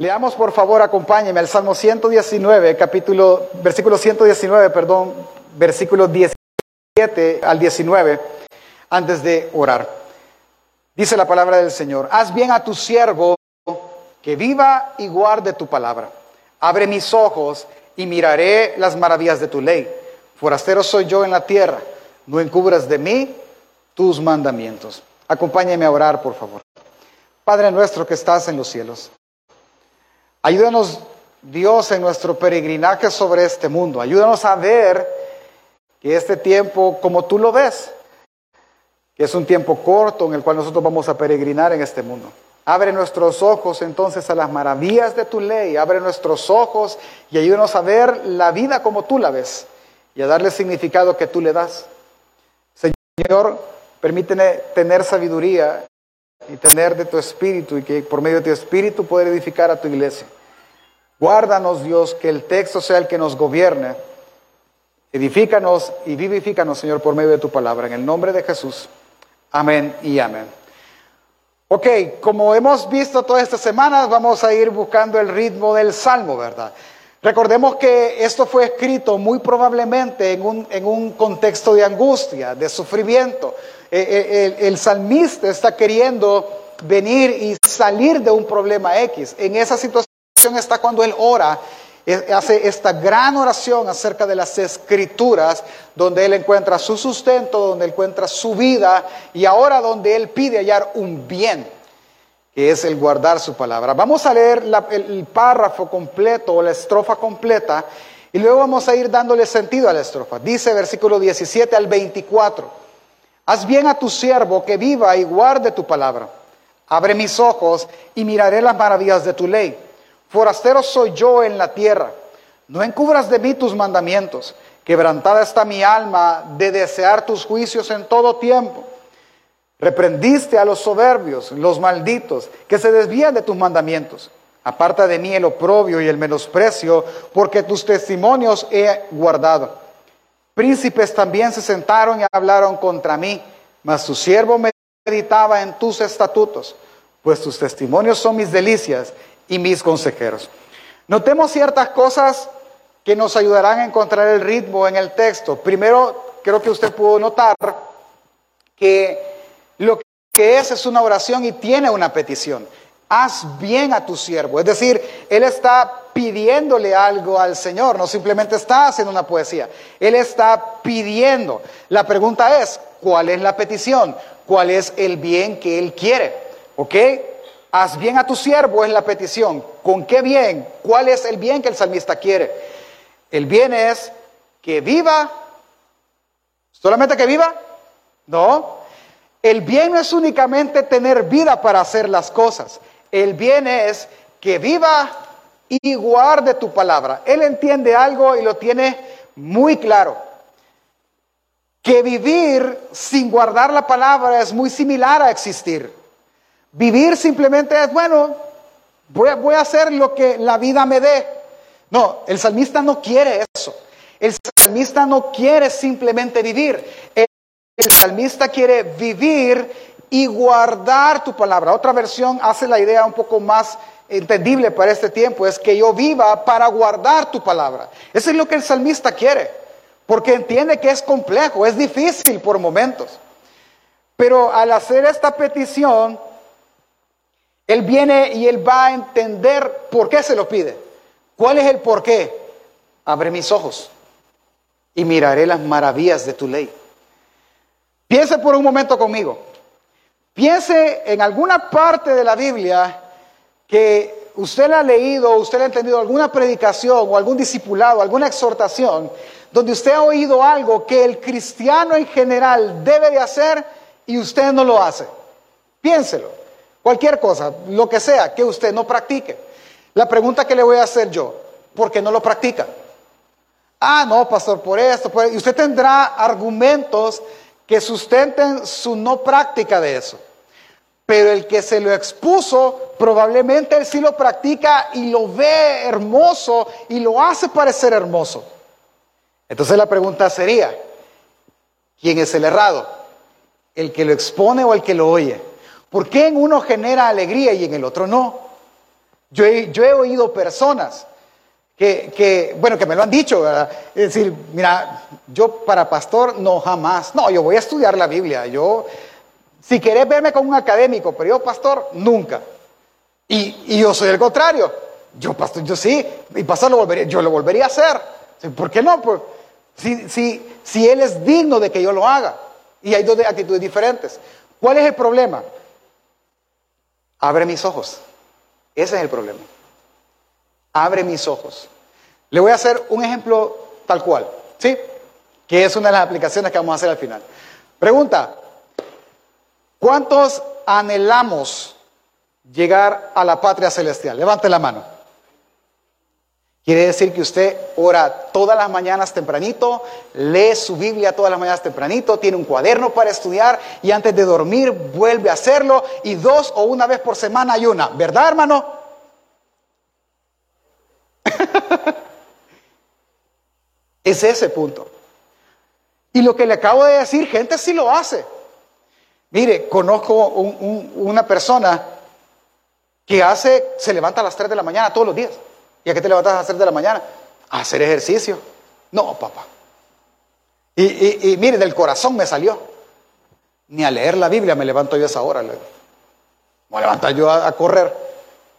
Leamos por favor, acompáñeme al Salmo 119, capítulo, versículo 119, perdón, versículo 17 al 19, antes de orar. Dice la palabra del Señor, haz bien a tu siervo que viva y guarde tu palabra. Abre mis ojos y miraré las maravillas de tu ley. Forastero soy yo en la tierra, no encubras de mí tus mandamientos. Acompáñeme a orar, por favor. Padre nuestro que estás en los cielos. Ayúdanos, Dios, en nuestro peregrinaje sobre este mundo. Ayúdanos a ver que este tiempo, como tú lo ves, es un tiempo corto en el cual nosotros vamos a peregrinar en este mundo. Abre nuestros ojos entonces a las maravillas de tu ley, abre nuestros ojos y ayúdanos a ver la vida como tú la ves y a darle significado que tú le das. Señor, permíteme tener sabiduría y tener de tu espíritu y que por medio de tu espíritu poder edificar a tu iglesia. Guárdanos, Dios, que el texto sea el que nos gobierne. Edifícanos y vivifícanos, Señor, por medio de tu palabra. En el nombre de Jesús. Amén y amén. Ok, como hemos visto todas estas semanas, vamos a ir buscando el ritmo del salmo, ¿verdad? Recordemos que esto fue escrito muy probablemente en un, en un contexto de angustia, de sufrimiento. Eh, eh, el, el salmista está queriendo venir y salir de un problema X. En esa situación está cuando él ora, eh, hace esta gran oración acerca de las escrituras, donde él encuentra su sustento, donde encuentra su vida y ahora donde él pide hallar un bien, que es el guardar su palabra. Vamos a leer el, párrafo completo o la estrofa completa y luego vamos a ir dándole sentido a la estrofa. Dice versículo 17 al 24. Haz bien a tu siervo que viva y guarde tu palabra. Abre mis ojos y miraré las maravillas de tu ley. Forastero soy yo en la tierra. No encubras de mí tus mandamientos. Quebrantada está mi alma de desear tus juicios en todo tiempo. Reprendiste a los soberbios, los malditos, que se desvían de tus mandamientos. Aparta de mí el oprobio y el menosprecio, porque tus testimonios he guardado. Príncipes también se sentaron y hablaron contra mí, mas tu siervo meditaba en tus estatutos, pues tus testimonios son mis delicias y mis consejeros. Notemos ciertas cosas que nos ayudarán a encontrar el ritmo en el texto. Primero, creo que usted pudo notar que que es es una oración y tiene una petición. Haz bien a tu siervo. Es decir, él está pidiéndole algo al Señor, no simplemente está haciendo una poesía, Él está pidiendo. La pregunta es, ¿cuál es la petición? ¿Cuál es el bien que Él quiere? ¿Ok? Haz bien a tu siervo es la petición. ¿Con qué bien? ¿Cuál es el bien que el salmista quiere? El bien es que viva. ¿Solamente que viva? No. El bien no es únicamente tener vida para hacer las cosas. El bien es que viva y guarde tu palabra. Él entiende algo y lo tiene muy claro. Que vivir sin guardar la palabra es muy similar a existir. Vivir simplemente es, bueno, voy a, hacer lo que la vida me dé. No, el salmista no quiere eso. El salmista no quiere simplemente vivir. El salmista quiere vivir y guardar tu palabra. Otra versión hace la idea un poco más entendible para este tiempo es que yo viva para guardar tu palabra. Eso es lo que el salmista quiere, porque entiende que es complejo, es difícil por momentos. Pero al hacer esta petición, él viene y él va a entender por qué se lo pide. ¿Cuál es el por qué? Abre mis ojos y miraré las maravillas de tu ley. Piense por un momento conmigo. Piense en alguna parte de la Biblia que usted ha leído, usted ha entendido alguna predicación o algún discipulado, alguna exhortación, donde usted ha oído algo que el cristiano en general debe de hacer y usted no lo hace. Piénselo. Cualquier cosa, lo que sea, que usted no practique. La pregunta que le voy a hacer yo, ¿por qué no lo practica? Ah, no, pastor, por esto. Por... Y usted tendrá argumentos que sustenten su no práctica de eso. Pero el que se lo expuso, probablemente él sí lo practica y lo ve hermoso y lo hace parecer hermoso. Entonces la pregunta sería, ¿quién es el errado? ¿El que lo expone o el que lo oye? ¿Por qué en uno genera alegría y en el otro no? Yo he, yo he oído personas que, bueno, que me lo han dicho. Es decir, mira, yo para pastor no jamás, no, yo voy a estudiar la Biblia, yo, si querés verme como un académico, pero yo pastor, nunca. Y, y yo soy el contrario, yo pastor, yo sí, y pastor lo volvería, yo lo volvería a hacer. ¿Por qué no? Pues, si, si, si él es digno de que yo lo haga. Y hay dos actitudes diferentes. ¿Cuál es el problema? Abre mis ojos. Ese es el problema abre mis ojos. Le voy a hacer un ejemplo tal cual, ¿sí? Que es una de las aplicaciones que vamos a hacer al final. Pregunta, ¿cuántos anhelamos llegar a la patria celestial? Levante la mano. Quiere decir que usted ora todas las mañanas tempranito, lee su Biblia todas las mañanas tempranito, tiene un cuaderno para estudiar y antes de dormir vuelve a hacerlo y dos o una vez por semana ayuna. ¿Verdad, hermano? es ese punto. Y lo que le acabo de decir, gente sí lo hace. Mire, conozco una persona que hace, se levanta a las 3 de la mañana todos los días. ¿Y a qué te levantas a las 3 de la mañana? A hacer ejercicio. No, papá. Y, mire, del corazón me salió. Ni a leer la Biblia me levanto yo a esa hora. Me levantar yo a, a correr.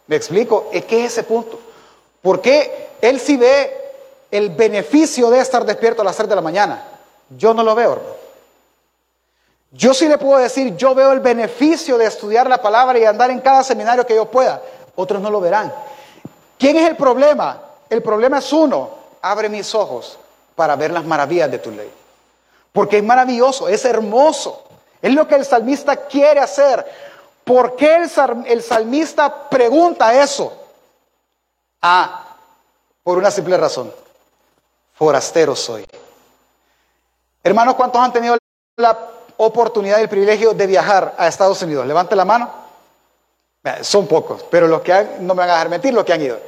¿Me explico? Es que es ese punto. Porque él sí ve el beneficio de estar despierto a las 3 de la mañana. Yo no lo veo, hermano. Yo sí le puedo decir, yo veo el beneficio de estudiar la palabra y andar en cada seminario que yo pueda. Otros no lo verán. ¿Quién es el problema? El problema es uno. Abre mis ojos para ver las maravillas de tu ley. Porque es maravilloso, es hermoso. Es lo que el salmista quiere hacer. ¿Por qué el, salmista pregunta eso? Ah, por una simple razón. Forastero soy. Hermanos, ¿cuántos han tenido la oportunidad y el privilegio de viajar a Estados Unidos? Levante la mano. Son pocos, pero los que han, no me van a dejar mentir, los que han ido.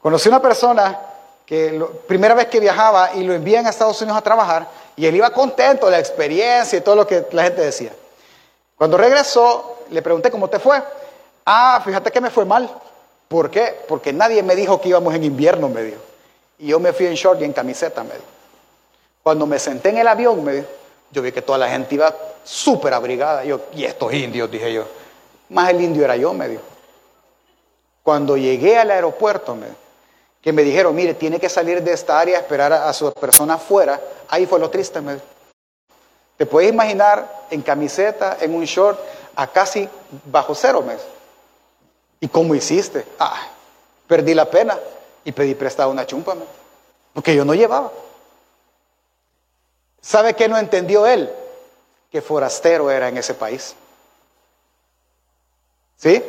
Conocí una persona que la primera vez que viajaba y lo envían a Estados Unidos a trabajar y él iba contento de la experiencia y todo lo que la gente decía. Cuando regresó, le pregunté cómo te fue. Ah, fíjate que me fue mal. ¿Por qué? Porque nadie me dijo que íbamos en invierno, me dijo. Y yo me fui en short y en camiseta, me dijo. Cuando me senté en el avión, me dijo, yo vi que toda la gente iba súper abrigada. Yo, y estos indios, dije yo. Más el indio era yo, me dijo. Cuando llegué al aeropuerto, me que me dijeron, mire, tiene que salir de esta área, esperar a, su persona afuera. Ahí fue lo triste, me dijo. Te puedes imaginar en camiseta, en un short, a casi bajo cero, me dijo. ¿Y cómo hiciste? Ah, perdí la pena y pedí prestado una chumpa, porque yo no llevaba. ¿Sabe qué no entendió él? Que forastero era en ese país. ¿Sí?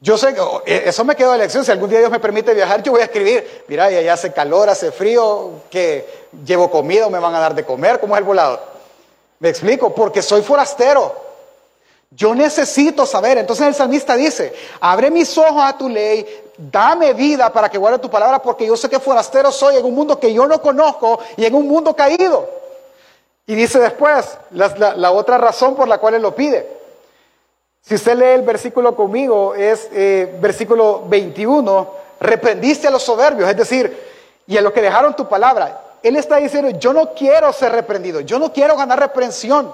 Yo sé oh, e, eso me quedó de lección. Si algún día Dios me permite viajar, yo voy a escribir: Mira, y allá hace calor, hace frío, que llevo comida me van a dar de comer. ¿Cómo es el volado? Me explico, porque soy forastero. Yo necesito saber. Entonces el salmista dice, abre mis ojos a tu ley, dame vida para que guarde tu palabra, porque yo sé que forastero soy en un mundo que yo no conozco y en un mundo caído. Y dice después, la, otra razón por la cual él lo pide. Si usted lee el versículo conmigo, es eh, versículo 21, reprendiste a los soberbios, es decir, y a los que dejaron tu palabra. Él está diciendo, yo no quiero ser reprendido, yo no quiero ganar reprensión.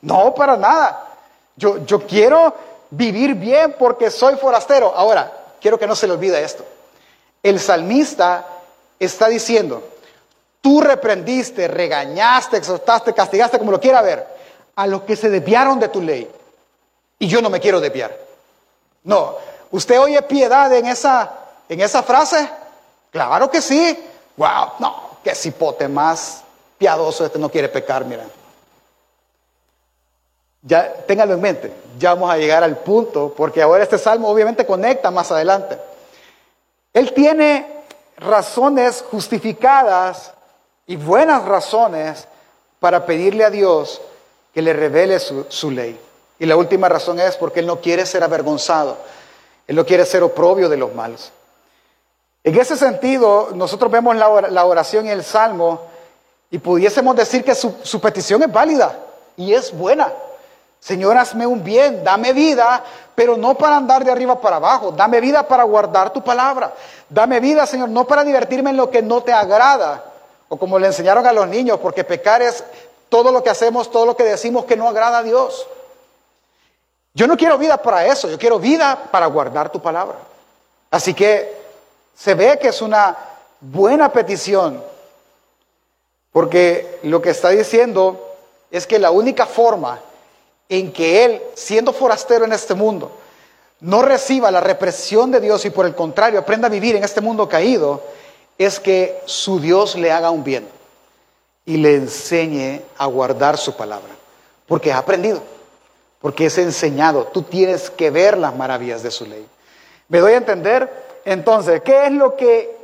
No, para nada. Yo, quiero vivir bien porque soy forastero. Ahora, quiero que no se le olvide esto. El salmista está diciendo, tú reprendiste, regañaste, exhortaste, castigaste, como lo quiera ver, a los que se desviaron de tu ley. Y yo no me quiero desviar. No, ¿usted oye piedad en esa, en esa frase? Claro que sí. Wow, no, qué cipote más piadoso este no quiere pecar, mira. Ya ténganlo en mente, ya vamos a llegar al punto, porque ahora este salmo obviamente conecta más adelante. Él tiene razones justificadas y buenas razones para pedirle a Dios que le revele su, ley. Y la última razón es porque Él no quiere ser avergonzado, Él no quiere ser oprobio de los malos. En ese sentido, nosotros vemos la oración y el salmo y pudiésemos decir que su petición es válida y es buena. Señor, hazme un bien, dame vida, pero no para andar de arriba para abajo. Dame vida para guardar tu palabra. Dame vida, Señor, no para divertirme en lo que no te agrada. O como le enseñaron a los niños, porque pecar es todo lo que hacemos, todo lo que decimos que no agrada a Dios. Yo no quiero vida para eso, yo quiero vida para guardar tu palabra. Así que se ve que es una buena petición, porque lo que está diciendo es que la única forma en que él, siendo forastero en este mundo, no reciba la represión de Dios y por el contrario aprenda a vivir en este mundo caído, es que su Dios le haga un bien y le enseñe a guardar su palabra, porque ha aprendido, porque es enseñado, tú tienes que ver las maravillas de su ley. ¿Me doy a entender? Entonces, ¿qué es lo que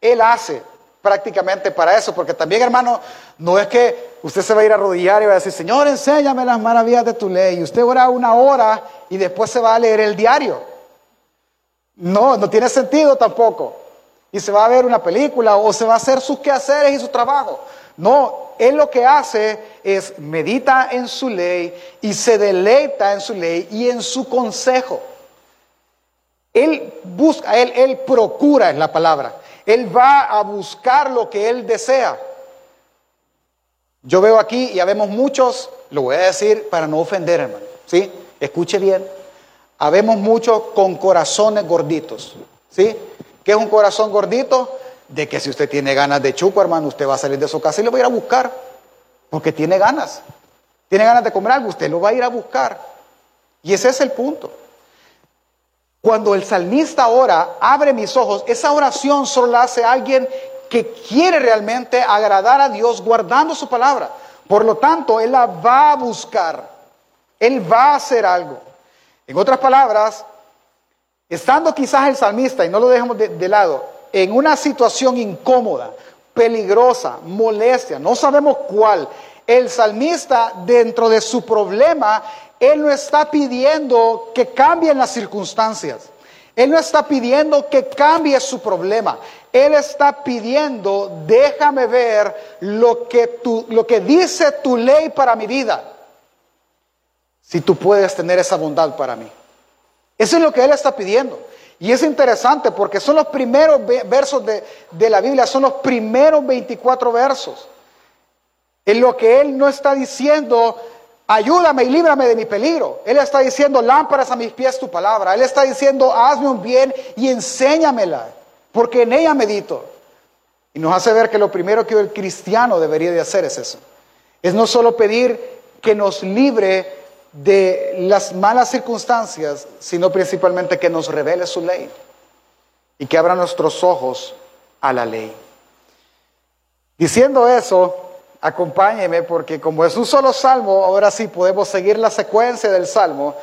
él hace prácticamente para eso? Porque también, hermano, no es que usted se va a ir a arrodillar y va a decir, Señor, enséñame las maravillas de tu ley. Y usted ora una hora y después se va a leer el diario. No, no tiene sentido tampoco. Y se va a ver una película o se va a hacer sus quehaceres y su trabajo. No, él lo que hace es medita en su ley y se deleita en su ley y en su consejo. Él busca, él, él procura, es la palabra. Él va a buscar lo que él desea. Yo veo aquí, y vemos muchos, lo voy a decir para no ofender, hermano. ¿Sí? Escuche bien. Habemos muchos con corazones gorditos. ¿Sí? ¿Qué es un corazón gordito? De que si usted tiene ganas de chuco, hermano, usted va a salir de su casa y lo va a ir a buscar. Porque tiene ganas. Tiene ganas de comer algo, usted lo va a ir a buscar. Y ese es el punto. Cuando el salmista ora, abre mis ojos, esa oración solo la hace alguien que quiere realmente agradar a Dios guardando su palabra. Por lo tanto, Él la va a buscar. Él va a hacer algo. En otras palabras, estando quizás el salmista, y no lo dejemos de, de lado, en una situación incómoda, peligrosa, molestia, no sabemos cuál, el salmista dentro de su problema él no está pidiendo que cambien las circunstancias. Él no está pidiendo que cambie su problema. Él está pidiendo, déjame ver lo que, lo que dice tu ley para mi vida. Si tú puedes tener esa bondad para mí. Eso es lo que Él está pidiendo. Y es interesante porque son los primeros versos de, de la Biblia, son los primeros 24 versos. En lo que Él no está diciendo, ayúdame y líbrame de mi peligro. Él está diciendo, lámparas a mis pies tu palabra. Él está diciendo, hazme un bien y enséñamela, porque en ella medito. Y nos hace ver que lo primero que el cristiano debería de hacer es eso. Es no solo pedir que nos libre de las malas circunstancias, sino principalmente que nos revele su ley y que abra nuestros ojos a la ley. Diciendo eso, acompáñeme porque como es un solo salmo, ahora sí podemos seguir la secuencia del salmo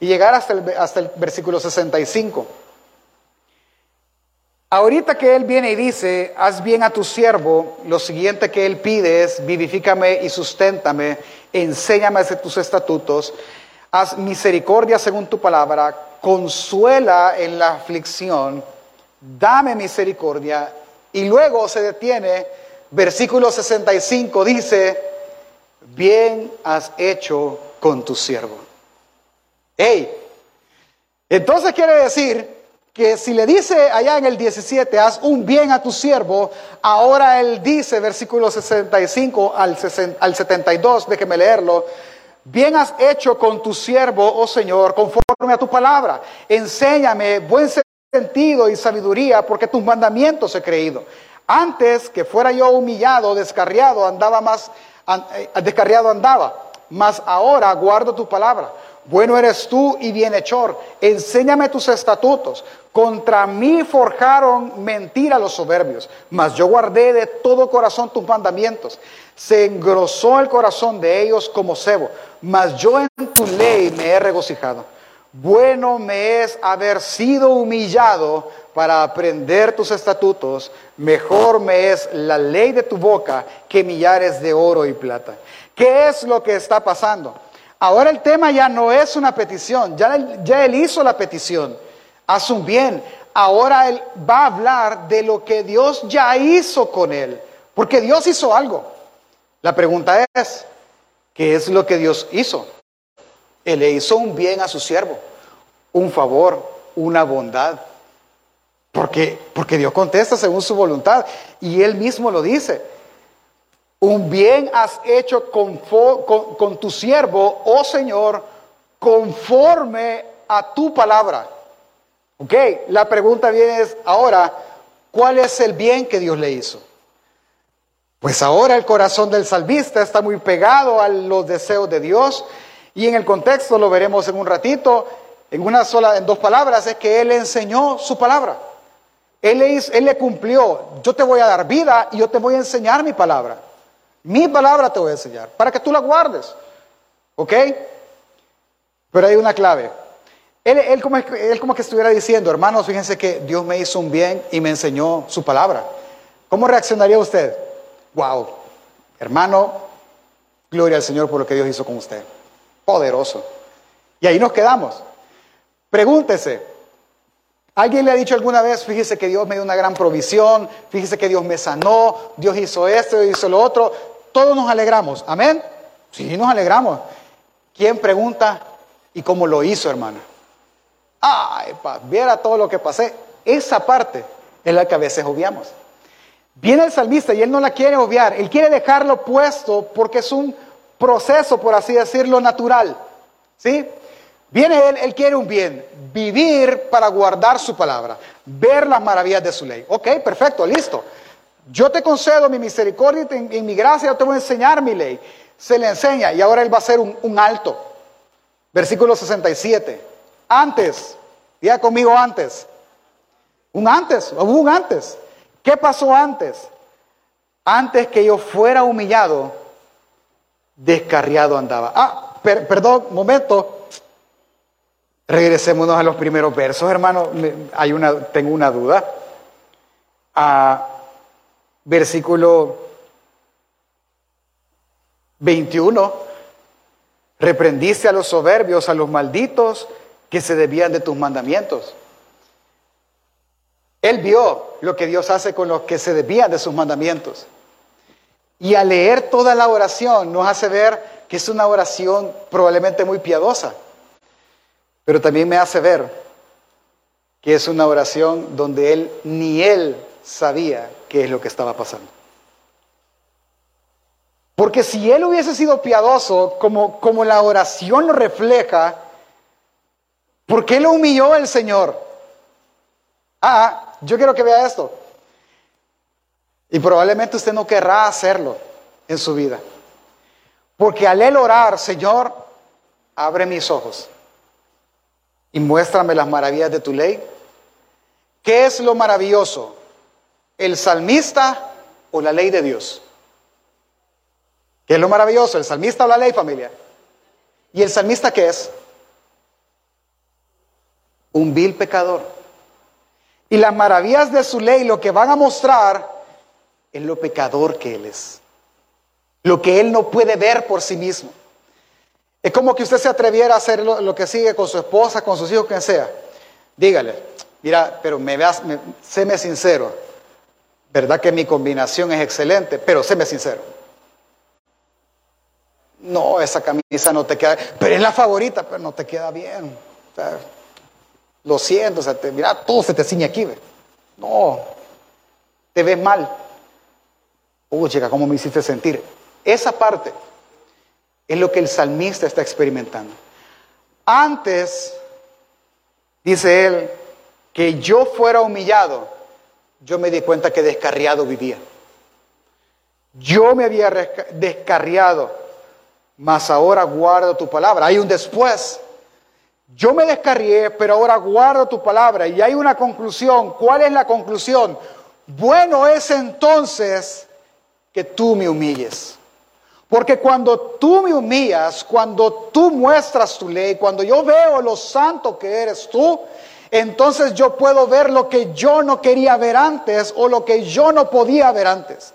y llegar hasta el, hasta el versículo 65. Ahorita que él viene y dice, haz bien a tu siervo, lo siguiente que él pide es, vivifícame y susténtame, enséñame de tus estatutos, haz misericordia según tu palabra, consuela en la aflicción, dame misericordia, y luego se detiene versículo 65 dice, bien has hecho con tu siervo. Hey, entonces quiere decir que si le dice allá en el 17, haz un bien a tu siervo, ahora él dice, versículo 65 al, al 72, déjeme leerlo, bien has hecho con tu siervo, oh Señor, conforme a tu palabra, enséñame buen sentido y sabiduría, porque tus mandamientos he creído. Antes que fuera yo humillado, descarriado, andaba más, eh, descarriado andaba, mas ahora guardo tu palabra. Bueno eres tú y bienhechor, enséñame tus estatutos. Contra mí forjaron mentira los soberbios, mas yo guardé de todo corazón tus mandamientos. Se engrosó el corazón de ellos como cebo, mas yo en tu ley me he regocijado. Bueno me es haber sido humillado para aprender tus estatutos, mejor me es la ley de tu boca que millares de oro y plata. ¿Qué es lo que está pasando? Ahora el tema ya no es una petición, ya ya él hizo la petición, haz un bien. Ahora él va a hablar de lo que Dios ya hizo con él, porque Dios hizo algo. La pregunta es, ¿qué es lo que Dios hizo? Él le hizo un bien a su siervo, un favor, una bondad. Porque, Dios contesta según su voluntad. Y Él mismo lo dice. Un bien has hecho con, con tu siervo, oh Señor, conforme a tu palabra. Ok, la pregunta viene ahora, ¿cuál es el bien que Dios le hizo? Pues ahora el corazón del salvista está muy pegado a los deseos de Dios y en el contexto lo veremos en un ratito, en una sola, en dos palabras, es que Él enseñó su palabra. Él le, cumplió, yo te voy a dar vida y yo te voy a enseñar mi palabra. Mi palabra te voy a enseñar para que tú la guardes. ¿Ok? Pero hay una clave. Él, como, él como que estuviera diciendo, hermanos, fíjense que Dios me hizo un bien y me enseñó su palabra. ¿Cómo reaccionaría usted? Wow, hermano, gloria al Señor por lo que Dios hizo con usted. Poderoso. Y ahí nos quedamos. Pregúntese, ¿alguien le ha dicho alguna vez, fíjese que Dios me dio una gran provisión, fíjese que Dios me sanó, Dios hizo esto, Dios hizo lo otro? Todos nos alegramos, amén. Sí, nos alegramos. ¿Quién pregunta y cómo lo hizo, hermana? Ay, pa, viera todo lo que pasé. Esa parte es la que a veces obviamos. Viene el salmista y él no la quiere obviar, él quiere dejarlo puesto porque es un proceso, por así decirlo, natural. ¿Sí? Viene él, él quiere un bien, vivir para guardar su palabra, ver las maravillas de su ley. Ok, perfecto, listo. Yo te concedo mi misericordia y mi gracia, yo te voy a enseñar mi ley. Se le enseña y ahora él va a hacer un, alto. Versículo 67. Antes, diga conmigo antes. Un antes, hubo un antes. ¿Qué pasó antes? Antes que yo fuera humillado, descarriado andaba. Ah, perdón, momento. Regresémonos a los primeros versos, hermano. Una, tengo una duda. Ah, versículo 21. Reprendiste a los soberbios, a los malditos, que se debían de tus mandamientos. Él vio lo que Dios hace con los que se desvían de sus mandamientos. Y al leer toda la oración nos hace ver que es una oración probablemente muy piadosa, pero también me hace ver que es una oración donde él ni él sabía qué es lo que estaba pasando. Porque si él hubiese sido piadoso, como, como la oración lo refleja, ¿Por qué lo humilló el Señor? Ah, yo quiero que vea esto. Y probablemente usted no querrá hacerlo en su vida. Porque al él orar, Señor, abre mis ojos y muéstrame las maravillas de tu ley. ¿Qué es lo maravilloso? ¿El salmista o la ley de Dios? ¿Qué es lo maravilloso? ¿El salmista o la ley, familia? ¿Y el salmista qué es? un vil pecador. Y las maravillas de su ley lo que van a mostrar es lo pecador que él es. Lo que él no puede ver por sí mismo. Es como que usted se atreviera a hacer lo, que sigue con su esposa, con sus hijos, quien sea. Dígale, mira, pero me veas, séme sincero. Verdad que mi combinación es excelente, pero séme sincero. No, esa camisa no te queda, pero es la favorita, pero no te queda bien. Lo siento, o sea, te, mira, todo se te ciñe aquí. No, te ves mal. Uy, chica, ¿cómo me hiciste sentir? Esa parte es lo que el salmista está experimentando. Antes, dice él, que yo fuera humillado, yo me di cuenta que descarriado vivía. Yo me había descarriado, mas ahora guardo tu palabra. Hay un después. Yo me descarrié, pero ahora guardo tu palabra. Y hay una conclusión. ¿Cuál es la conclusión? Bueno es entonces que tú me humilles. Porque cuando tú me humillas, cuando tú muestras tu ley, cuando yo veo lo santo que eres tú, entonces yo puedo ver lo que yo no quería ver antes o lo que yo no podía ver antes.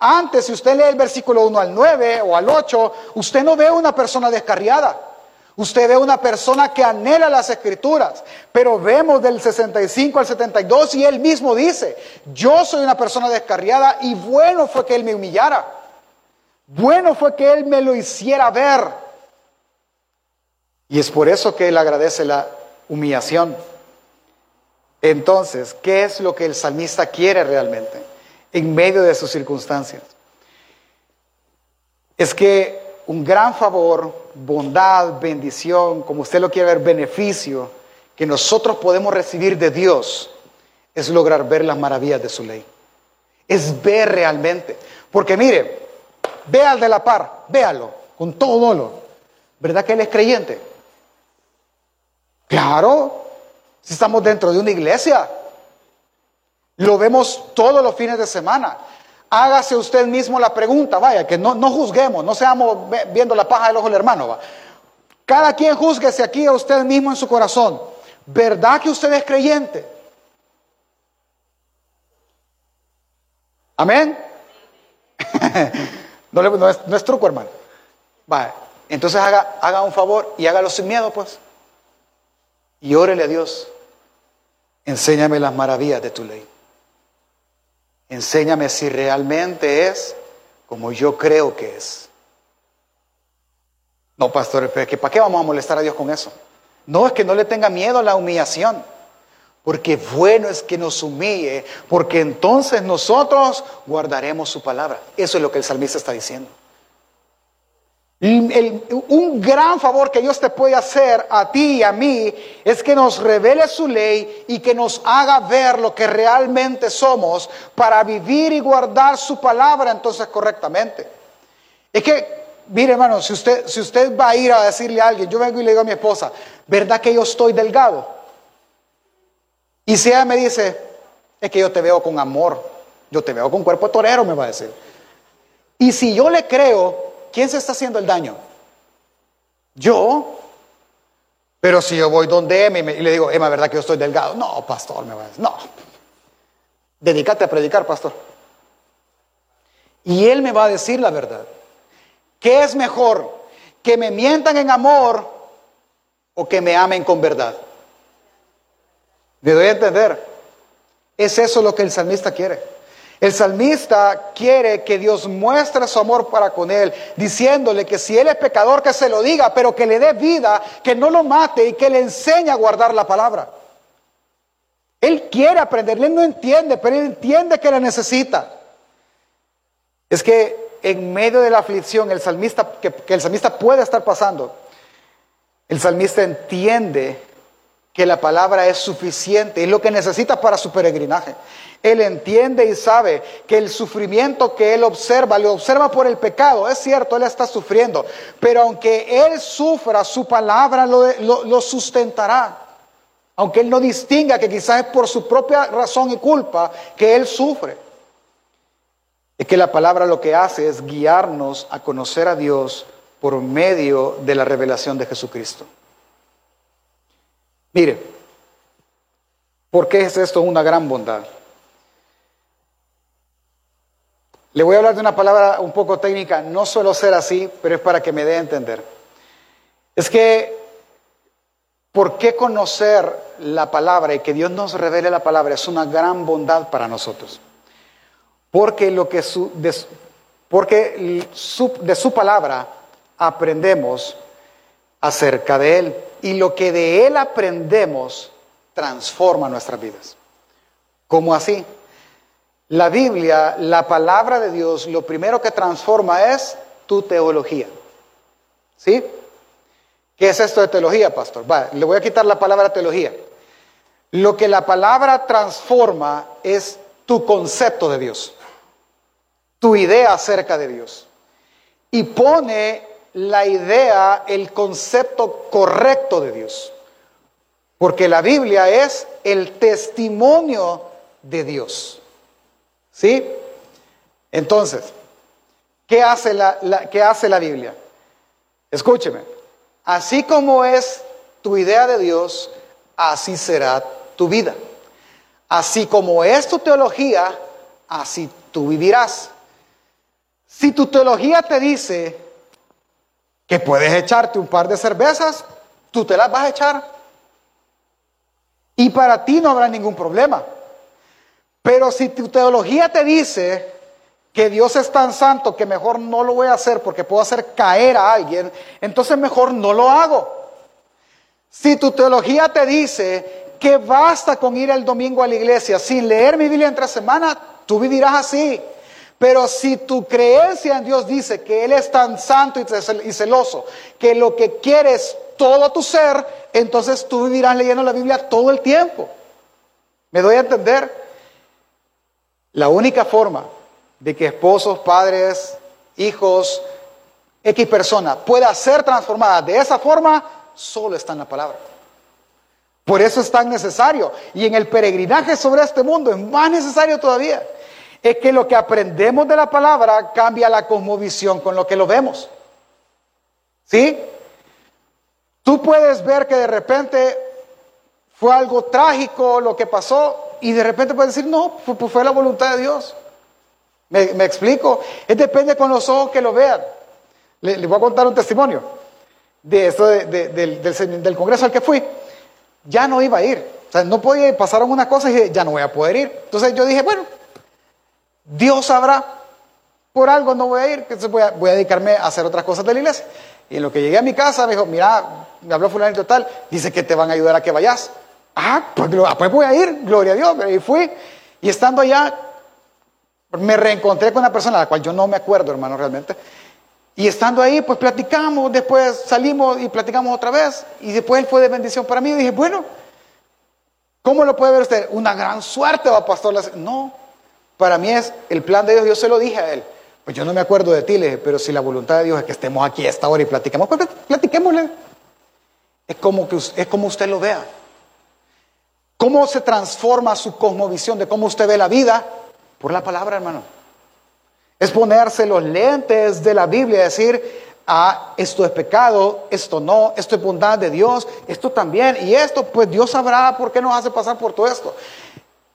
Antes, si usted lee el versículo 1 al 9 o al 8, usted no ve una persona descarriada. Usted ve una persona que anhela las escrituras, pero vemos del 65 al 72 y él mismo dice, yo soy una persona descarriada y bueno fue que él me humillara. Bueno fue que él me lo hiciera ver. Y es por eso que Él agradece la humillación. Entonces, ¿qué es lo que el salmista quiere realmente en medio de sus circunstancias? Es que un gran favor, bondad, bendición, como usted lo quiere ver, beneficio que nosotros podemos recibir de Dios es lograr ver las maravillas de su ley. Es ver realmente. Porque mire, ve al de la par, véalo, con todo dolor. ¿Verdad que él es creyente? Claro, si estamos dentro de una iglesia. Lo vemos todos los fines de semana. Hágase usted mismo la pregunta, vaya, que no, no juzguemos, no seamos viendo la paja del ojo del hermano. Cada quien juzguese aquí a usted mismo en su corazón. ¿Verdad que usted es creyente? Amén. no, es, truco, hermano. Vaya, entonces haga, haga un favor y hágalo sin miedo, pues. Y órele a Dios. Enséñame las maravillas de tu ley. Enséñame si realmente es como yo creo que es. No, pastor, ¿para qué vamos a molestar a Dios con eso? No, es que no le tenga miedo a la humillación. Porque bueno es que nos humille, porque entonces nosotros guardaremos su palabra. Eso es lo que el salmista está diciendo. un gran favor que Dios te puede hacer a ti y a mí es que nos revele su ley y que nos haga ver lo que realmente somos para vivir y guardar su palabra entonces correctamente. Es que, mire hermano, si usted, si usted va a ir a decirle a alguien, yo vengo y le digo a mi esposa, ¿verdad que yo estoy delgado? Y si ella me dice, es que yo te veo con amor, yo te veo con cuerpo torero, me va a decir. Y si yo le creo, ¿quién se está haciendo el daño? Yo. Pero si yo voy donde Emma y, le digo, Emma, ¿verdad que yo estoy delgado? No, pastor, me va a decir, no. Dedícate a predicar, pastor. Y él me va a decir la verdad. ¿Qué es mejor? ¿Que me mientan en amor o que me amen con verdad? ¿Me doy a entender? Es eso lo que el salmista quiere. El salmista quiere que Dios muestre su amor para con él, diciéndole que si él es pecador, que se lo diga, pero que le dé vida, que no lo mate y que le enseñe a guardar la palabra. Él quiere aprender, él no entiende, pero él entiende que la necesita. Es que en medio de la aflicción el salmista, que, que el salmista puede estar pasando, el salmista entiende que la palabra es suficiente, es lo que necesita para su peregrinaje. Él entiende y sabe que el sufrimiento que él observa, lo observa por el pecado, es cierto, él está sufriendo, pero aunque él sufra, su palabra lo, sustentará. Aunque él no distinga que quizás es por su propia razón y culpa que él sufre. Es que la palabra lo que hace es guiarnos a conocer a Dios por medio de la revelación de Jesucristo. Mire, ¿por qué es esto una gran bondad? Le voy a hablar de una palabra un poco técnica, no suelo ser así, pero es para que me dé a entender. Es que, ¿por qué conocer la palabra y que Dios nos revele la palabra es una gran bondad para nosotros? Porque, lo que porque de su palabra aprendemos acerca de Él y lo que de Él aprendemos transforma nuestras vidas. ¿Cómo así? La Biblia, la palabra de Dios, lo primero que transforma es tu teología. ¿Sí? ¿Qué es esto de teología, pastor? le voy a quitar la palabra teología. Lo que la palabra transforma es tu concepto de Dios, tu idea acerca de Dios. Y pone la idea, el concepto correcto de Dios. Porque la Biblia es el testimonio de Dios. ¿Sí? Entonces, ¿qué hace la, ¿qué hace la Biblia? Escúcheme, así como es tu idea de Dios, así será tu vida. Así como es tu teología, así tú vivirás. Si tu teología te dice que puedes echarte un par de cervezas, tú te las vas a echar. Y para ti no habrá ningún problema. Pero si tu teología te dice que Dios es tan santo que mejor no lo voy a hacer porque puedo hacer caer a alguien, entonces mejor no lo hago. Si tu teología te dice que basta con ir el domingo a la iglesia sin leer mi Biblia entre semana, tú vivirás así. Pero si tu creencia en Dios dice que Él es tan santo y celoso, que lo que quiere es todo tu ser, entonces tú vivirás leyendo la Biblia todo el tiempo. ¿Me doy a entender? La única forma de que esposos, padres, hijos, X persona pueda ser transformada de esa forma, solo está en la palabra. Por eso es tan necesario. Y en el peregrinaje sobre este mundo es más necesario todavía. Es que lo que aprendemos de la palabra cambia la cosmovisión con lo que lo vemos. ¿Sí? Tú puedes ver que de repente fue algo trágico lo que pasó y de repente puedes decir, no, fue, la voluntad de Dios. ¿Me, explico? Es depende con los ojos que lo vean. Le, voy a contar un testimonio de esto del, congreso al que fui ya no iba a ir. O sea, no podía, pasaron una cosa y ya no voy a poder ir. Entonces yo dije, bueno, Dios sabrá, por algo no voy a ir, voy a, voy a dedicarme a hacer otras cosas de la iglesia. Y en lo que llegué a mi casa me dijo, mira, me habló fulanito tal, dice que te van a ayudar a que vayas. Ah, pues, ah, pues voy a ir, gloria a Dios. Y fui, y estando allá, me reencontré con una persona a la cual yo no me acuerdo, hermano, realmente. Y estando ahí, pues platicamos, después salimos y platicamos otra vez. Y después él fue de bendición para mí. Y dije, bueno, ¿cómo lo puede ver usted? Una gran suerte, va pastor. No, para mí es el plan de Dios. Yo se lo dije a él. Pues yo no me acuerdo de ti, le dije, pero si la voluntad de Dios es que estemos aquí a esta hora y platiquemos, pues platiquémosle. Es como, que, es como usted lo vea. ¿Cómo se transforma su cosmovisión de cómo usted ve la vida? Por la palabra, hermano. Es ponerse los lentes de la Biblia y decir, ah, esto es pecado, esto no, esto es bondad de Dios, esto también, y esto, pues Dios sabrá por qué nos hace pasar por todo esto.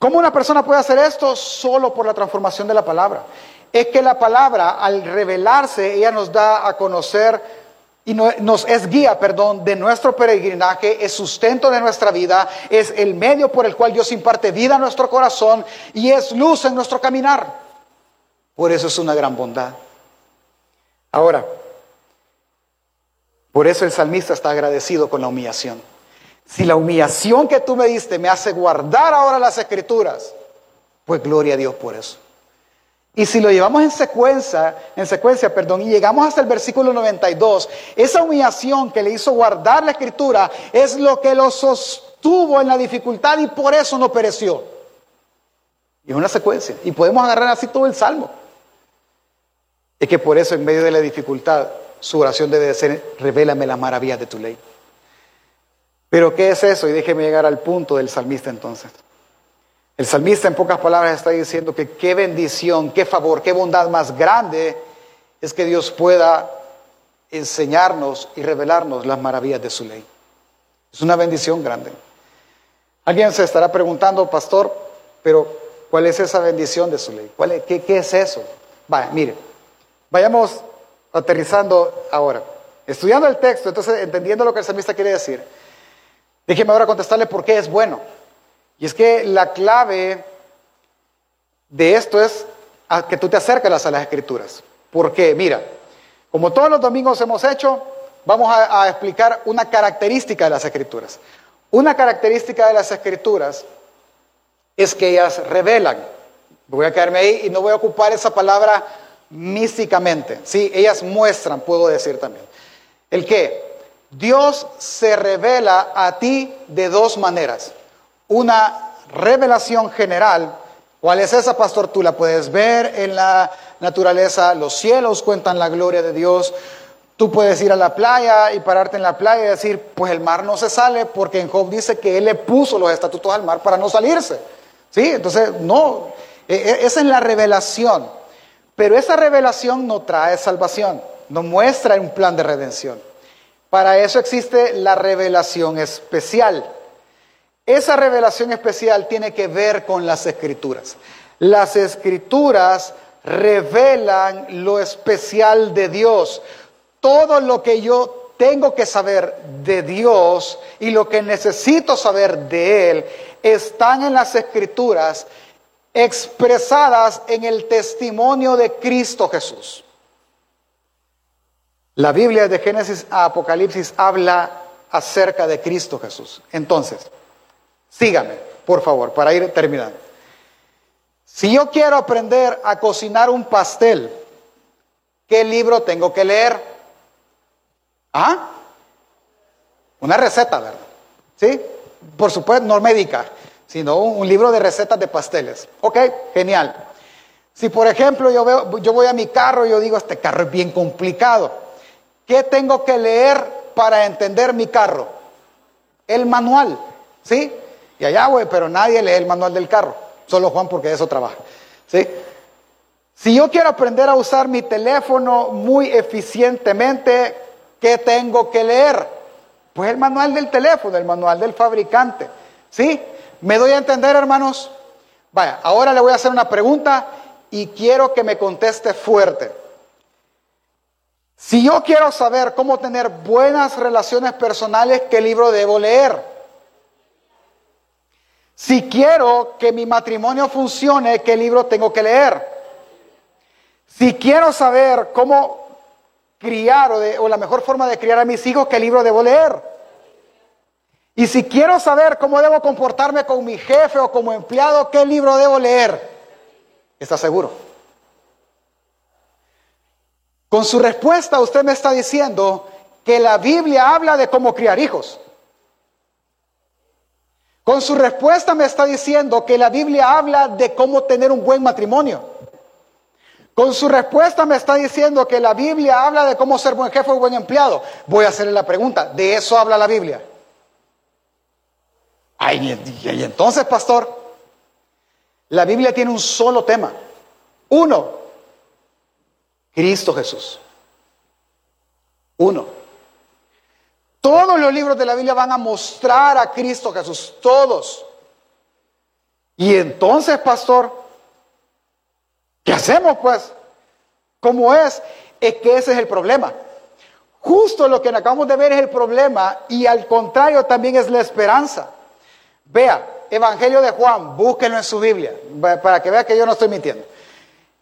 ¿Cómo una persona puede hacer esto? Solo por la transformación de la palabra. Es que la palabra, al revelarse, ella nos da a conocer y nos es guía, perdón, de nuestro peregrinaje, es sustento de nuestra vida, es el medio por el cual Dios imparte vida a nuestro corazón y es luz en nuestro caminar. Por eso es una gran bondad. Ahora, por eso el salmista está agradecido con la humillación. Si la humillación que tú me diste me hace guardar ahora las escrituras, pues gloria a Dios por eso. Y si lo llevamos en secuencia, en secuencia, perdón, y llegamos hasta el versículo 92, esa humillación que le hizo guardar la escritura es lo que lo sostuvo en la dificultad y por eso no pereció. Y es una secuencia. Y podemos agarrar así todo el salmo. Es que por eso en medio de la dificultad su oración debe ser, revélame las maravillas de tu ley. Pero ¿qué es eso? Y déjeme llegar al punto del salmista entonces. El salmista en pocas palabras está diciendo que qué bendición, qué favor, qué bondad más grande es que Dios pueda enseñarnos y revelarnos las maravillas de su ley. Es una bendición grande. Alguien se estará preguntando, pastor, pero ¿cuál es esa bendición de su ley? ¿Cuál qué, qué, es eso? Vaya, mire. Vayamos aterrizando ahora. Estudiando el texto, entonces entendiendo lo que el salmista quiere decir, déjeme ahora contestarle por qué es bueno. Y es que la clave de esto es que tú te acerques a las escrituras. Porque, mira, como todos los domingos hemos hecho, vamos a, a explicar una característica de las escrituras. Una característica de las escrituras es que ellas revelan. Voy a quedarme ahí y no voy a ocupar esa palabra místicamente. Sí, ellas muestran, puedo decir también. El que Dios se revela a ti de dos maneras. Una revelación general. ¿Cuál es esa, pastor? Tú la puedes ver en la naturaleza. Los cielos cuentan la gloria de Dios. Tú puedes ir a la playa y pararte en la playa y decir, pues el mar no se sale porque en Job dice que él le puso los estatutos al mar para no salirse. ¿Sí? Entonces, no, e, e, esa es la revelación. Pero esa revelación no trae salvación, no muestra un plan de redención. Para eso existe la revelación especial. Esa revelación especial tiene que ver con las escrituras. Las escrituras revelan lo especial de Dios. Todo lo que yo tengo que saber de Dios y lo que necesito saber de Él están en las escrituras expresadas en el testimonio de Cristo Jesús. La Biblia de Génesis a Apocalipsis habla acerca de Cristo Jesús. Entonces, sígame, por favor, para ir terminando. Si yo quiero aprender a cocinar un pastel, ¿qué libro tengo que leer? ¿Ah? Una receta, ¿verdad? ¿Sí? Por supuesto, no médica, sino un libro de recetas de pasteles. Ok, genial. Si por ejemplo yo, veo, yo voy a mi carro y yo digo, este carro es bien complicado, ¿qué tengo que leer para entender mi carro? El manual, ¿sí? Y allá voy, pero nadie lee el manual del carro, solo Juan porque de eso trabaja, ¿sí? Si yo quiero aprender a usar mi teléfono muy eficientemente, ¿qué tengo que leer? Pues el manual del teléfono, el manual del fabricante, ¿sí? ¿Me doy a entender, hermanos? Vaya, ahora le voy a hacer una pregunta y quiero que me conteste fuerte. Si yo quiero saber cómo tener buenas relaciones personales, ¿qué libro debo leer? Si quiero que mi matrimonio funcione, ¿qué libro tengo que leer? Si quiero saber cómo criar o, o, la mejor forma de criar a mis hijos, ¿qué libro debo leer? Y si quiero saber cómo debo comportarme con mi jefe o como empleado, ¿qué libro debo leer? ¿Está seguro? Con su respuesta usted me está diciendo que la Biblia habla de cómo criar hijos. Con su respuesta me está diciendo que la Biblia habla de cómo tener un buen matrimonio. Con su respuesta me está diciendo que la Biblia habla de cómo ser buen jefe o buen empleado. Voy a hacerle la pregunta, ¿de eso habla la Biblia? Ay, y entonces, pastor, la Biblia tiene un solo tema. Uno, Cristo Jesús. Uno. Todos los libros de la Biblia van a mostrar a Cristo Jesús, todos. Y entonces, pastor, ¿qué hacemos pues? ¿Cómo es? Es que ese es el problema. Justo lo que acabamos de ver es el problema y al contrario también es la esperanza. Vea, Evangelio de Juan, búsquenlo en su Biblia, para que vea que yo no estoy mintiendo.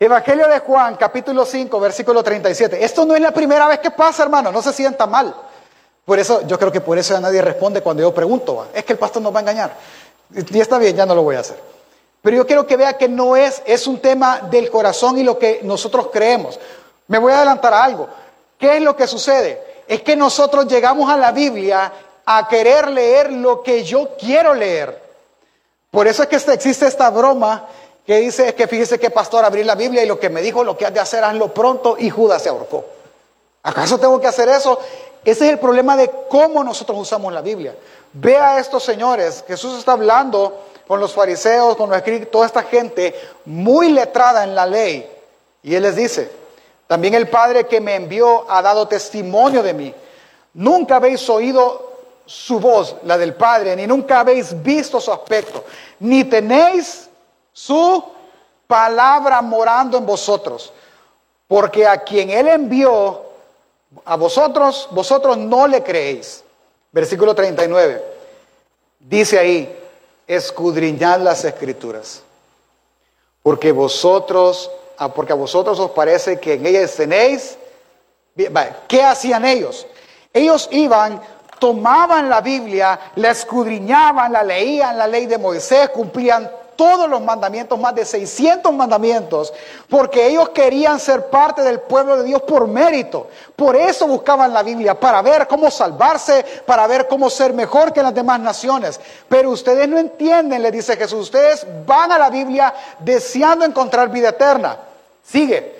Evangelio de Juan, capítulo 5, versículo 37. Esto no es la primera vez que pasa, hermano, no se sienta mal. Por eso, yo creo que por eso ya nadie responde cuando yo pregunto, es que el pastor nos va a engañar. Y está bien, ya no lo voy a hacer. Pero yo quiero que vea que no es, es un tema del corazón y lo que nosotros creemos. Me voy a adelantar a algo. ¿Qué es lo que sucede? Es que nosotros llegamos a la Biblia a querer leer lo que yo quiero leer. Por eso es que existe esta broma que dice que fíjese que pastor abrí la Biblia y lo que me dijo lo que has de hacer hazlo pronto y Judas se ahorcó. ¿Acaso tengo que hacer eso? Ese es el problema de cómo nosotros usamos la Biblia. Vea a estos señores, Jesús está hablando con los fariseos, con los escritos, toda esta gente muy letrada en la ley. Y él les dice, también el Padre que me envió ha dado testimonio de mí. Nunca habéis oído su voz, la del Padre, ni nunca habéis visto su aspecto, ni tenéis su palabra morando en vosotros, porque a quien Él envió, a vosotros, vosotros no le creéis. Versículo 39, dice ahí, escudriñad las escrituras, porque vosotros, ah, porque a vosotros os parece que en ellas tenéis, ¿qué hacían ellos? Ellos iban tomaban la Biblia, la escudriñaban, la leían, la ley de Moisés, cumplían todos los mandamientos, más de 600 mandamientos, porque ellos querían ser parte del pueblo de Dios por mérito. Por eso buscaban la Biblia, para ver cómo salvarse, para ver cómo ser mejor que las demás naciones. Pero ustedes no entienden, le dice Jesús, ustedes van a la Biblia deseando encontrar vida eterna. Sigue,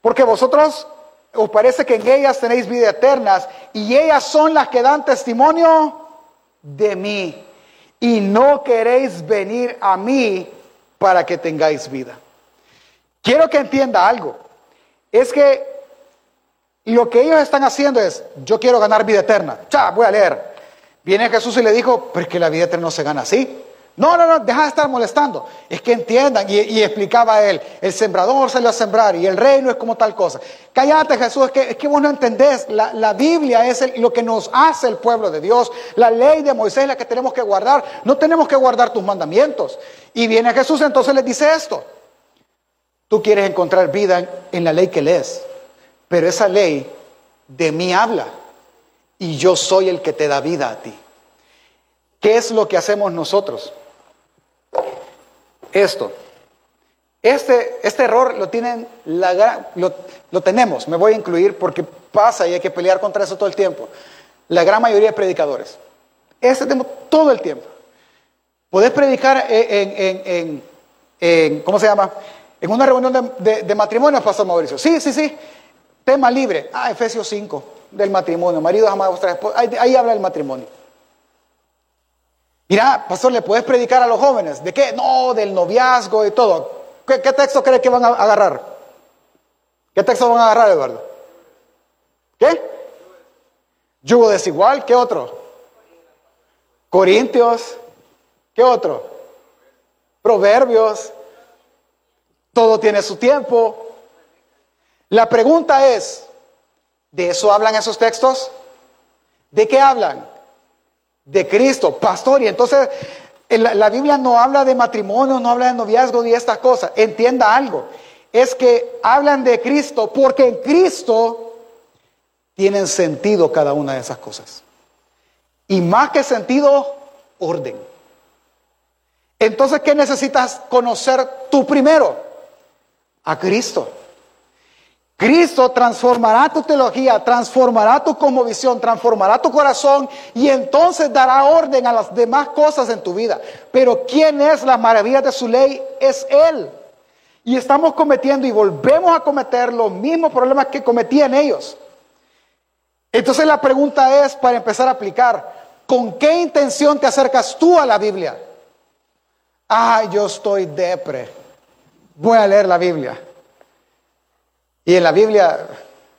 porque vosotros os parece que en ellas tenéis vida eterna y ellas son las que dan testimonio de mí. Y no queréis venir a mí para que tengáis vida. Quiero que entienda algo. Es que lo que ellos están haciendo es, yo quiero ganar vida eterna. Ya, voy a leer. Viene Jesús y le dijo, pero que la vida eterna no se gana así. No, no, no, deja de estar molestando. Es que entiendan, y, explicaba él, el sembrador salió a sembrar y el reino es como tal cosa. Cállate Jesús, es que, es que vos no entendés, la, Biblia es lo que nos hace el pueblo de Dios, la ley de Moisés es la que tenemos que guardar, no tenemos que guardar tus mandamientos. Y viene Jesús entonces les dice esto, tú quieres encontrar vida en la ley que lees, pero esa ley de mí habla. y yo soy el que te da vida a ti. ¿Qué es lo que hacemos nosotros? Esto. Este, este error lo, tienen la, lo, lo tenemos, me voy a incluir porque pasa y hay que pelear contra eso todo el tiempo. La gran mayoría de predicadores. Este tema todo el tiempo. Podés predicar en, en, ¿cómo se llama? En una reunión de, de, matrimonio, Pastor Mauricio. Sí, sí, sí. Tema libre. Ah, Efesios 5, del matrimonio. Marido ama a vuestra esposa. Ahí, ahí habla del matrimonio. Mira, pastor, ¿le puedes predicar a los jóvenes? ¿De qué? No, del noviazgo y todo. ¿Qué, texto crees que van a agarrar? ¿Qué texto van a agarrar, Eduardo? ¿Qué? Yugo desigual, ¿qué otro? Corintios, ¿qué otro? Proverbios, todo tiene su tiempo. La pregunta es, ¿de eso hablan esos textos? ¿De qué hablan? De Cristo, pastor. Y entonces la, Biblia no habla de matrimonio, no habla de noviazgo ni estas cosas. Entienda algo. Es que hablan de Cristo porque en Cristo tienen sentido cada una de esas cosas. Y más que sentido, orden. Entonces, ¿qué necesitas conocer tú primero? A Cristo. Cristo transformará tu teología, transformará tu visión, transformará tu corazón y entonces dará orden a las demás cosas en tu vida. Pero ¿quién es la maravilla de su ley? Es Él. Y estamos cometiendo y volvemos a cometer los mismos problemas que cometían ellos. Entonces la pregunta es, para empezar a aplicar, ¿con qué intención te acercas tú a la Biblia? Ah, yo estoy depre. Voy a leer la Biblia. Y en la Biblia,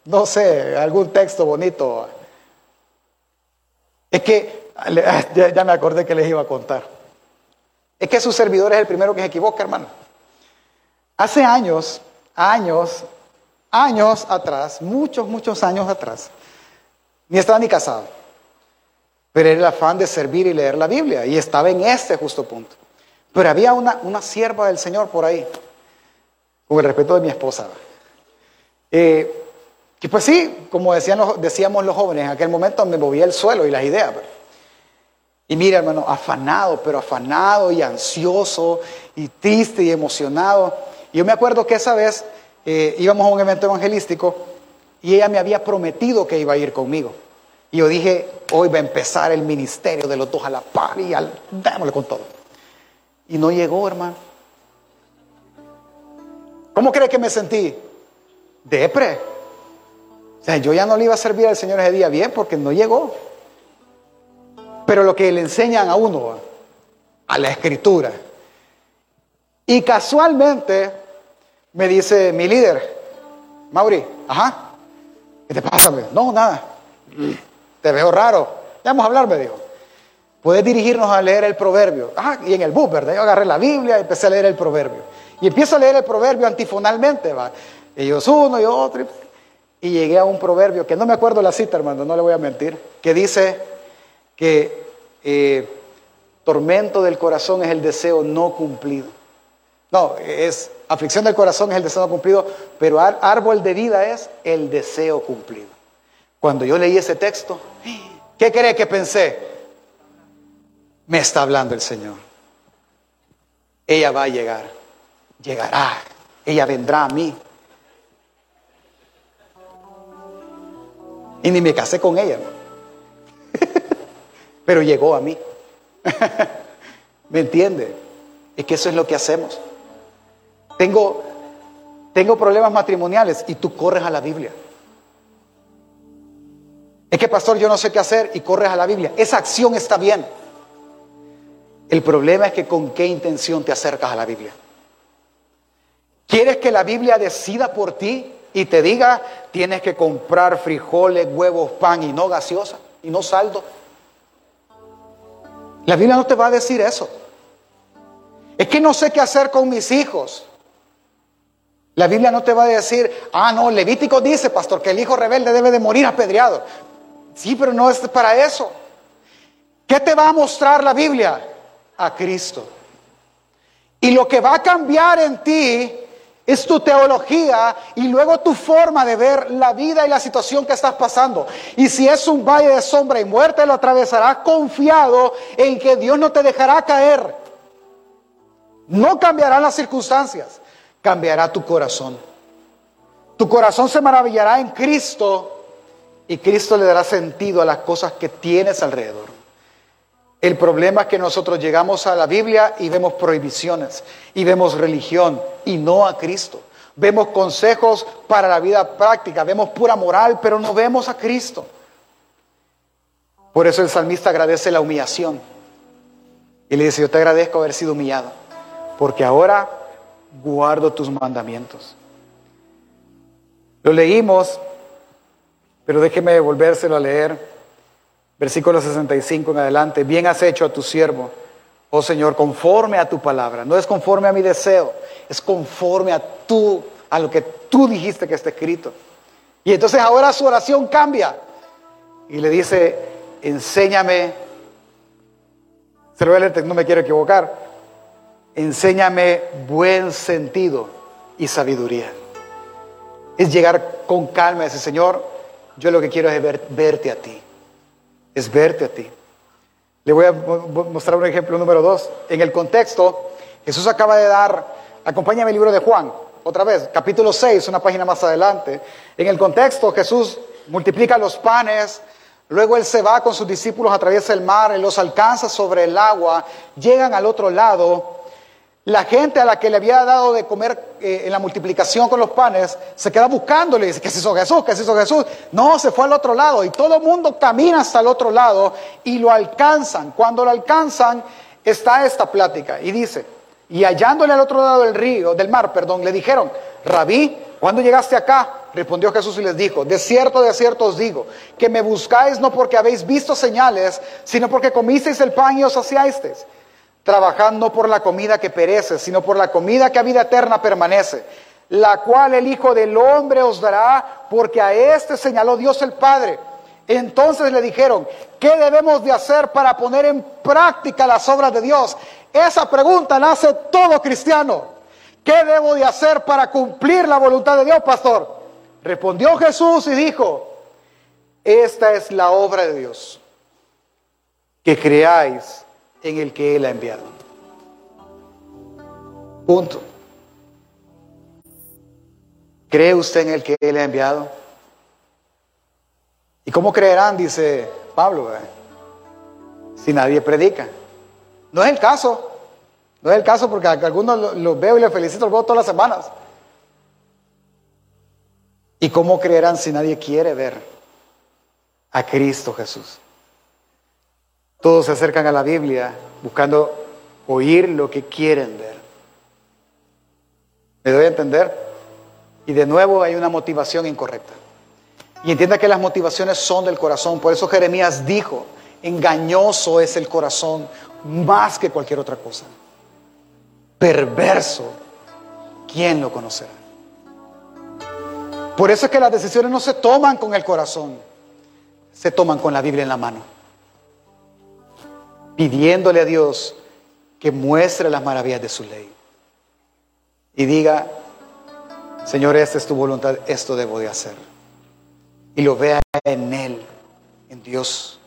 no sé, algún texto bonito. Es que, ya, me acordé que les iba a contar. Es que su servidor es el primero que se equivoca, hermano. Hace años, años, años atrás, muchos, muchos años atrás, ni estaba ni casado, pero era el afán de servir y leer la Biblia, y estaba en este justo punto. Pero había una, una sierva del Señor por ahí, con el respeto de mi esposa. Eh, que pues sí, como decían decíamos los jóvenes, en aquel momento me movía el suelo y las ideas. Pues. Y mira, hermano, afanado, pero afanado y ansioso y triste y emocionado. Y yo me acuerdo que esa vez eh, íbamos a un evento evangelístico y ella me había prometido que iba a ir conmigo. Y yo dije, hoy va a empezar el ministerio de los dos a la par y al, démosle con todo. Y no llegó, hermano. ¿Cómo cree que me sentí? Depre. O sea, yo ya no le iba a servir al Señor ese día bien porque no llegó. Pero lo que le enseñan a uno, a la escritura. Y casualmente me dice mi líder, Mauri, ajá, ¿qué te pasa? No, nada. Te veo raro. Ya vamos a hablar, me dijo. Puedes dirigirnos a leer el proverbio. Ah, y en el bus, ¿verdad? Yo agarré la Biblia y empecé a leer el proverbio. Y empiezo a leer el proverbio antifonalmente, ¿va? Ellos uno y otro. Y llegué a un proverbio, que no me acuerdo la cita, hermano, no le voy a mentir, que dice que eh, tormento del corazón es el deseo no cumplido. No, es aflicción del corazón es el deseo no cumplido, pero árbol de vida es el deseo cumplido. Cuando yo leí ese texto, ¿qué cree que pensé? Me está hablando el Señor. Ella va a llegar, llegará, ella vendrá a mí. Y ni me casé con ella. Pero llegó a mí. ¿Me entiende? Es que eso es lo que hacemos. Tengo, tengo problemas matrimoniales y tú corres a la Biblia. Es que, pastor, yo no sé qué hacer y corres a la Biblia. Esa acción está bien. El problema es que con qué intención te acercas a la Biblia. ¿Quieres que la Biblia decida por ti? Y te diga, tienes que comprar frijoles, huevos, pan y no gaseosa y no saldo. La Biblia no te va a decir eso. Es que no sé qué hacer con mis hijos. La Biblia no te va a decir, ah, no, Levítico dice, pastor, que el hijo rebelde debe de morir apedreado. Sí, pero no es para eso. ¿Qué te va a mostrar la Biblia? A Cristo. Y lo que va a cambiar en ti es tu teología y luego tu forma de ver la vida y la situación que estás pasando. Y si es un valle de sombra y muerte, lo atravesarás confiado en que Dios no te dejará caer. No cambiarán las circunstancias, cambiará tu corazón. Tu corazón se maravillará en Cristo y Cristo le dará sentido a las cosas que tienes alrededor. El problema es que nosotros llegamos a la Biblia y vemos prohibiciones y vemos religión y no a Cristo. Vemos consejos para la vida práctica, vemos pura moral, pero no vemos a Cristo. Por eso el salmista agradece la humillación. Y le dice, yo te agradezco haber sido humillado, porque ahora guardo tus mandamientos. Lo leímos, pero déjeme volvérselo a leer. Versículo 65 en adelante. Bien has hecho a tu siervo, oh Señor, conforme a tu palabra. No es conforme a mi deseo, es conforme a tú, a lo que tú dijiste que está escrito. Y entonces ahora su oración cambia. Y le dice, enséñame, se lo voy no me quiero equivocar, enséñame buen sentido y sabiduría. Es llegar con calma y decir, Señor, yo lo que quiero es verte a ti, es verte a ti. Le voy a mostrar un ejemplo número dos. En el contexto, Jesús acaba de dar, acompáñame el libro de Juan, otra vez, capítulo 6, una página más adelante. En el contexto, Jesús multiplica los panes, luego él se va con sus discípulos, atraviesa el mar, él los alcanza sobre el agua, llegan al otro lado. La gente a la que le había dado de comer eh, en la multiplicación con los panes se queda buscándole y dice, ¿qué se hizo Jesús? ¿Qué se hizo Jesús? No, se fue al otro lado y todo el mundo camina hasta el otro lado y lo alcanzan. Cuando lo alcanzan está esta plática y dice, y hallándole al otro lado del río, del mar, perdón, le dijeron, Rabí, ¿cuándo llegaste acá? Respondió Jesús y les dijo, de cierto, de cierto os digo, que me buscáis no porque habéis visto señales, sino porque comisteis el pan y os saciasteis. Trabajad no por la comida que perece, sino por la comida que a vida eterna permanece, la cual el Hijo del Hombre os dará, porque a éste señaló Dios el Padre. Entonces le dijeron, ¿qué debemos de hacer para poner en práctica las obras de Dios? Esa pregunta la hace todo cristiano. ¿Qué debo de hacer para cumplir la voluntad de Dios, pastor? Respondió Jesús y dijo, esta es la obra de Dios, que creáis en el que Él ha enviado. Punto. ¿Cree usted en el que Él ha enviado? ¿Y cómo creerán, dice Pablo, si nadie predica? No es el caso. No es el caso porque a algunos los veo y les felicito, los veo todas las semanas. ¿Y cómo creerán si nadie quiere ver a Cristo Jesús? Todos se acercan a la Biblia buscando oír lo que quieren ver. ¿Me doy a entender? Y de nuevo hay una motivación incorrecta. Y entienda que las motivaciones son del corazón. Por eso Jeremías dijo, engañoso es el corazón más que cualquier otra cosa. Perverso, ¿quién lo conocerá? Por eso es que las decisiones no se toman con el corazón, se toman con la Biblia en la mano pidiéndole a Dios que muestre las maravillas de su ley. Y diga, Señor, esta es tu voluntad, esto debo de hacer. Y lo vea en Él, en Dios.